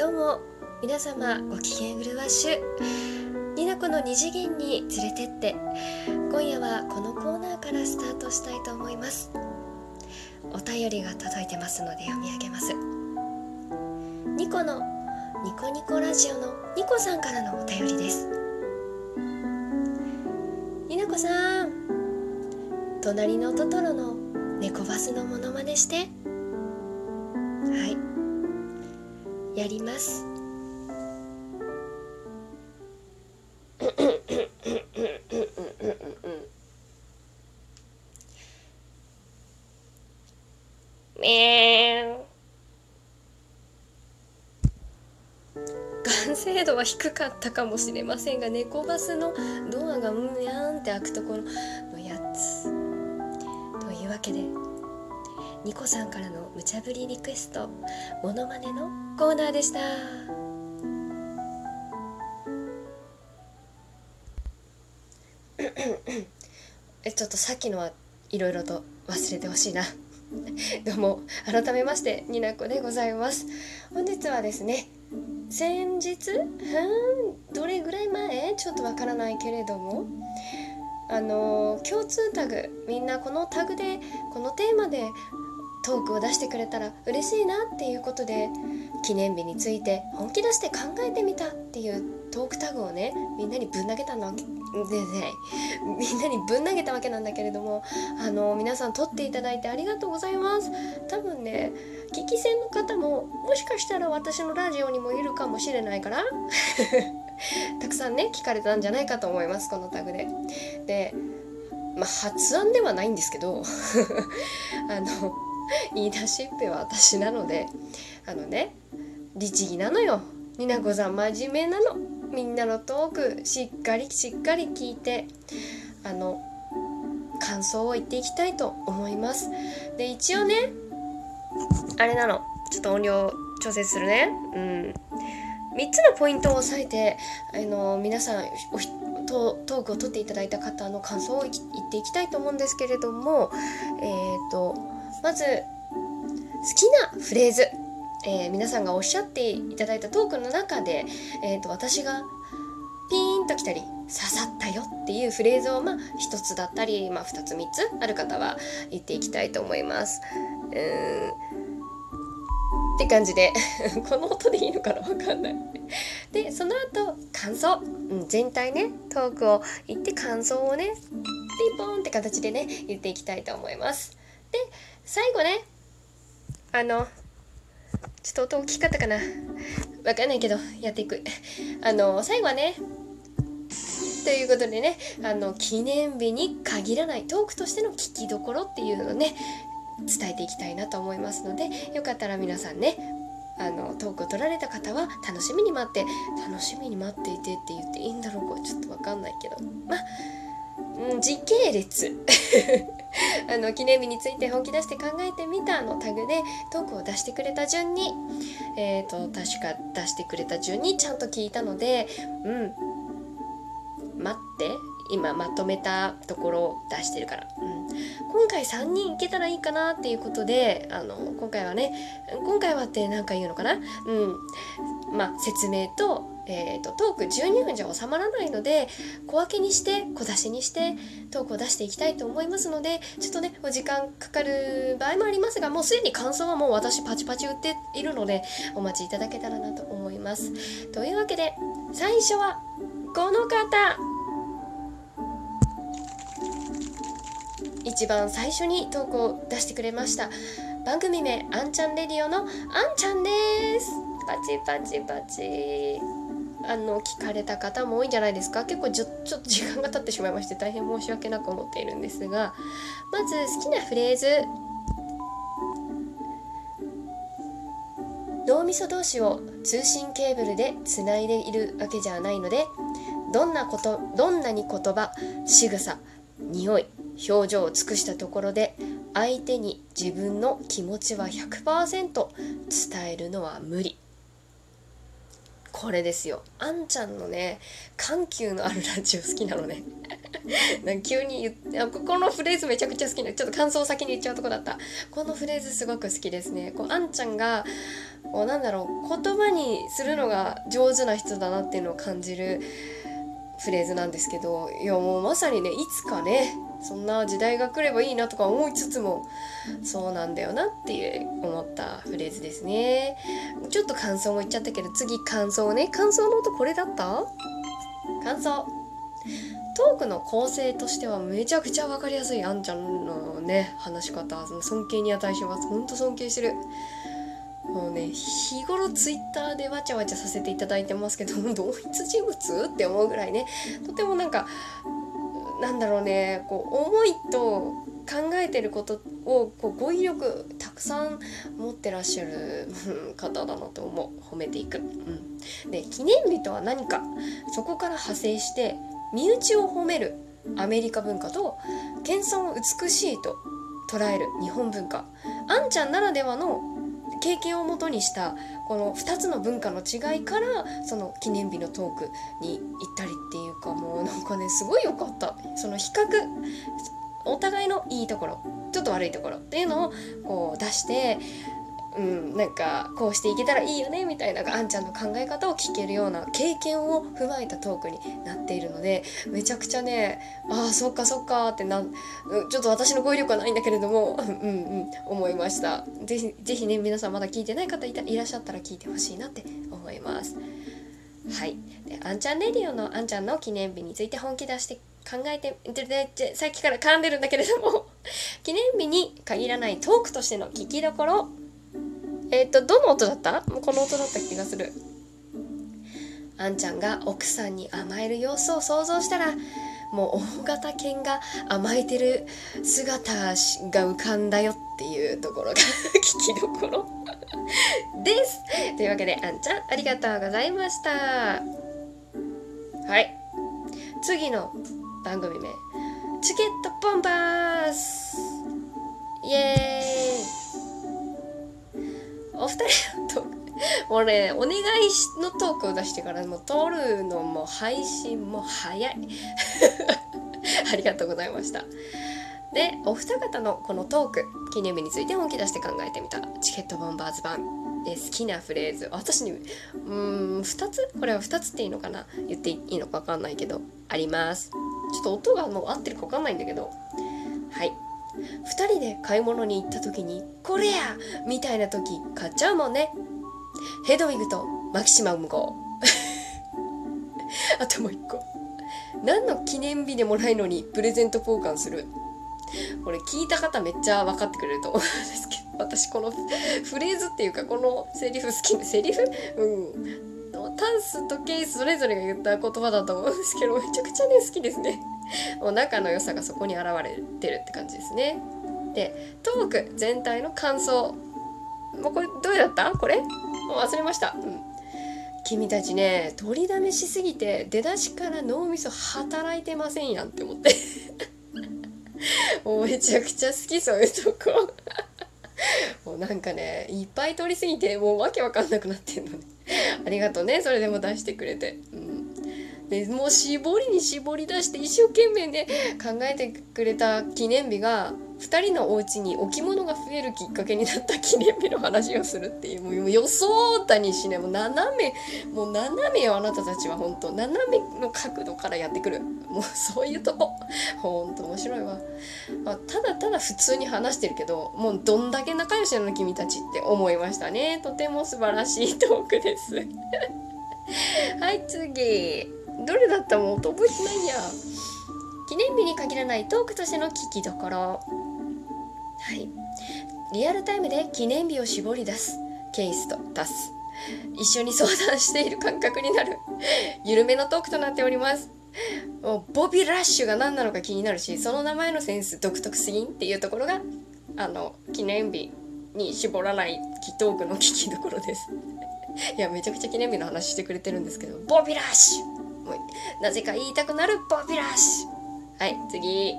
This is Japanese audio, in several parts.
どうも皆様ご機嫌うるわしゅ。になこの二次元に連れてって。今夜はこのコーナーからスタートしたいと思います。お便りが届いてますので読み上げます。ニコのニコニコラジオのニコさんからのお便りです。になこさん隣のトトロの猫バスのモノマネして。やります。完成度は低かったかもしれませんが猫バスのドアがむやんって開くところのやつ。というわけでニコさんからの無茶ぶりリクエストモノマネのコーナーでした。えちょっとさっきのはいろいろと忘れてほしいな。どうも改めましてになこでございます。本日はですね先日うんどれぐらい前？ちょっとわからないけれどもあの共通タグみんなこのタグでこのテーマでトークを出してくれたら嬉しいなっていうことで記念日について本気出して考えてみたっていうトークタグをねみんなにぶん投げたのでねみんなにぶん投げたわけなんだけれどもあの皆さん撮っていただいてありがとうございます。多分ね聞き戦の方ももしかしたら私のラジオにもいるかもしれないから たくさんね聞かれたんじゃないかと思いますこのタグで。でまあ発案ではないんですけど あの 言い出しっぺは私なのであのね律儀なのよ。になこさん真面目なの。みんなのトークしっかりしっかり聞いてあの感想を言っていきたいと思います。で一応ねあれなの。ちょっと音量調整するね。うん。3つのポイントを押さえてあの皆さんトトークを取っていただいた方の感想を言っていきたいと思うんですけれどもえっ、ー、とまず好きなフレーズ、えー、皆さんがおっしゃっていただいたトークの中で、えーと、私がピーンときたり刺さったよっていうフレーズをまあ一つだったり、まあ、2つ3つある方は言っていきたいと思います。うん。って感じで この音でいいのかなわかんない。でその後感想、うん、全体ねトークを言って感想をねピンポンって形でね言っていきたいと思います。で最後ね。あのちょっと音大きかったかな。わかんないけどやっていく。あの最後はね。ということでね。あの記念日に限らないトークとしての聞きどころっていうのをね伝えていきたいなと思いますのでよかったら皆さんねあのトークを取られた方は楽しみに待って楽しみに待っていてって言っていいんだろうかちょっとわかんないけど。まあ、うん、時系列。あの記念日について本気出して考えてみたのタグでトークを出してくれた順にえっ、ー、と確か出してくれた順にちゃんと聞いたのでうん。待って。今まとめたところを出してるから、うん、今回3人いけたらいいかなっていうことであの今回はね今回はって何か言うのかな？うん。まあ説明とえーと、トーク12分じゃ収まらないので小分けにして小出しにしてトークを出していきたいと思いますのでちょっとねお時間かかる場合もありますがもうすでに感想はもう私パチパチ打っているのでお待ちいただけたらなと思います。というわけで最初はこの方。一番最初にトークを出してくれました番組名あんちゃんレディオのあんちゃんです。パチパチパチ。あの聞かれた方も多いんじゃないですか。結構ちょちょっと時間が経ってしまいまして大変申し訳なく思っているんですがまず好きなフレーズ脳みそ同士を通信ケーブルでつないでいるわけじゃないのでどんなことどんなに言葉仕草匂い表情を尽くしたところで相手に自分の気持ちは100%伝えるのは無理。これですよ。あんちゃんのね緩急のあるラジオ好きなのね。なんか急に言ってこのフレーズめちゃくちゃ好きなちょっと感想を先に言っちゃうとこだった。このフレーズすごく好きですね。こうあんちゃんがこうなんだろう言葉にするのが上手な人だなっていうのを感じるフレーズなんですけどいやもうまさにねいつかねそんな時代が来ればいいなとか思いつつもそうなんだよなっていう思ったフレーズですね。ちょっと感想も言っちゃったけど次感想ね。感想の音これだった？感想。トークの構成としてはめちゃくちゃ分かりやすいあんちゃんのね話し方。尊敬に値します。ほんと尊敬してる。もうね日頃ツイッターでわちゃわちゃさせていただいてますけど 同一人物？って思うぐらいね。とてもなんかなんだろうねこう思いと考えてることをこう語彙力たくさん持ってらっしゃる方だなと思う。褒めていく。うん、で記念日とは何か。そこから派生して身内を褒めるアメリカ文化と謙遜を美しいと捉える日本文化。あんちゃんならではの経験をもとにしたこの2つの文化の違いからその記念日のトークに行ったりっていうかもうなんかねすごい良かった。その比較お互いのいいところちょっと悪いところっていうのをこう出してうん、なんかこうしていけたらいいよねみたいなあんちゃんの考え方を聞けるような経験を踏まえたトークになっているのでめちゃくちゃねああそっかそっかってなちょっと私の語彙力はないんだけれども うんうん思いました。ぜひぜひね皆さんまだ聞いてない方いたいらっしゃったら聞いてほしいなって思います。はい。であんちゃんレディオのあんちゃんの記念日について本気出して考えてさっきから噛んでるんだけれども 記念日に限らないトークとしての聞きどころえっ、ー、と、どの音だった？もうこの音だった気がする。あんちゃんが奥さんに甘える様子を想像したら、もう大型犬が甘えてる姿が浮かんだよっていうところが 聞きどころ です。というわけで、あんちゃん、ありがとうございました。はい。次の番組名、チケットボンバースイエーイお二人のトークもうねお願いのトークを出してからもう撮るのも配信も早い。ありがとうございました。でお二方のこのトーク記念日について本気出して考えてみたチケットボンバーズ版。で好きなフレーズ。私にうーん2つ？これは2つっていいのかな？言っていいのか分かんないけどあります。ちょっと音がもう合ってるか分かんないんだけど。はい。2人で買い物に行った時に「これや!」みたいな時買っちゃうもんね。ヘドウィグとマキシマム号。あともう一個。何の記念日でもないのにプレゼント交換する。これ聞いた方めっちゃ分かってくれると思うんですけど私このフレーズっていうかこのセリフ好きセリフ？うん。タンスとケースそれぞれが言った言葉だと思うんですけどめちゃくちゃね好きですね。もう仲の良さがそこに現れてるって感じですね。でトーク全体の感想。もうこれどうだった？これ？もう忘れました、うん、君たちね取りだめしすぎて出だしから脳みそ働いてませんやんって思って。もうめちゃくちゃ好きそういうとこ。もうなんかねいっぱい取りすぎてもうわけわかんなくなってんのね。ありがとうねそれでも出してくれて、うん、でもう絞りに絞り出して一生懸命ね考えてくれた記念日が2人のお家に置物が増えるきっかけになった記念日の話をするっていうもう予想だにしない。もう斜めもう斜めよあなたたちは本当。斜めの角度からやってくる。もうそういうとこ。ほんと面白いわ、まあ、ただただ普通に話してるけどもうどんだけ仲良しなの君たちって思いましたね。とても素晴らしいトークです。はい次。どれだったもん覚えてないや。記念日に限らないトークとしての聞きどころ。はい。リアルタイムで記念日を絞り出す。ケースと出す。一緒に相談している感覚になる。緩めのトークとなっております。もうボビーラッシュが何なのか気になるしその名前のセンス独特すぎんっていうところがあの記念日に絞らないトークの聞きどころです。いやめちゃくちゃ記念日の話してくれてるんですけどボビーラッシュ！もうなぜか言いたくなるボビーラッシ。ュはい次。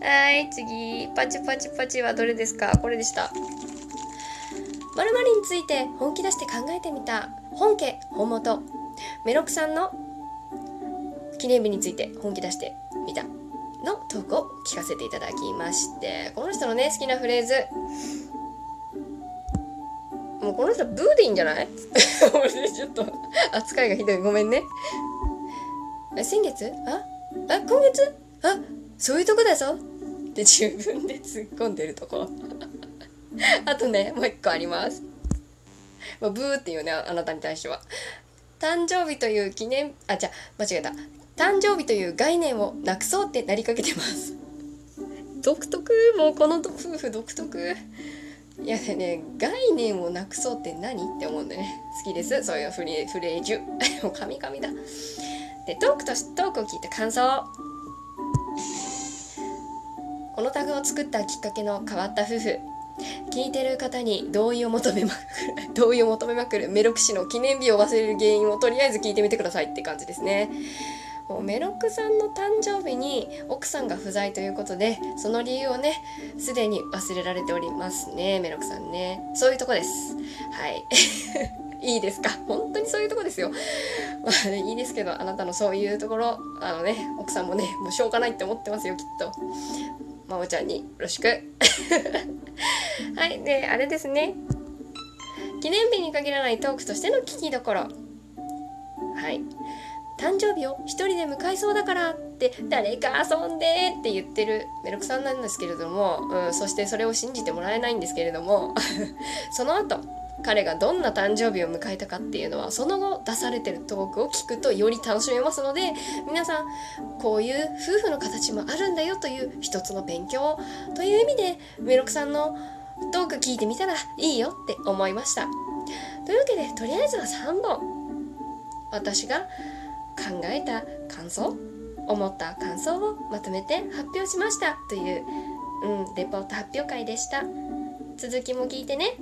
はい 次。パチパチパチはどれですか？これでした。まるについて本気出して考えてみた。本家本元。メロクさんの記念日について本気出してみた。のトークを聞かせていただきまして。この人のね好きなフレーズ。もうこの人ブーでいいんじゃない？俺ちょっと扱いがひどい。ごめんね。先月？あ？あ今月？あそういうとこだぞ。って自分で突っ込んでるとこ。あとねもう一個あります。まあ、ブーっていうねあなたに対しては。誕生日という記念あじゃ間違えた。誕生日という概念をなくそうってなりかけてます。独特？もうこの夫婦独特？いやね概念をなくそうって何って思うんでね。好きです。そういうフレフレージュ。もう神々だ。でトークとトークを聞いた感想。このタグを作ったきっかけの変わった夫婦。聞いてる方に同意を求めまくる。同意を求めまくる。メロク氏の記念日を忘れる原因をとりあえず聞いてみてくださいって感じですね。もうメロクさんの誕生日に奥さんが不在ということでその理由をねすでに忘れられておりますねメロクさんねそういうとこですはい いいですか？本当にそういうとこですよ。まあね、いいですけど、あなたのそういうところ、あのね、奥さんもね、もうしょうがないって思ってますよ、きっと。まおちゃんによろしく。はい、で、あれですね。記念日に限らないトークとしての聞きどころ。はい。誕生日を一人で迎えそうだからって誰か遊んでって言ってるメロクさんなんですけれども、うん、そしてそれを信じてもらえないんですけれども その後彼がどんな誕生日を迎えたかっていうのはその後出されてるトークを聞くとより楽しめますので皆さんこういう夫婦の形もあるんだよという一つの勉強という意味でメロクさんのトーク聞いてみたらいいよって思いました。というわけでとりあえずは3本。私が考えた感想思った感想をまとめて発表しましたという、うん、レポート発表会でした。続きも聞いてね。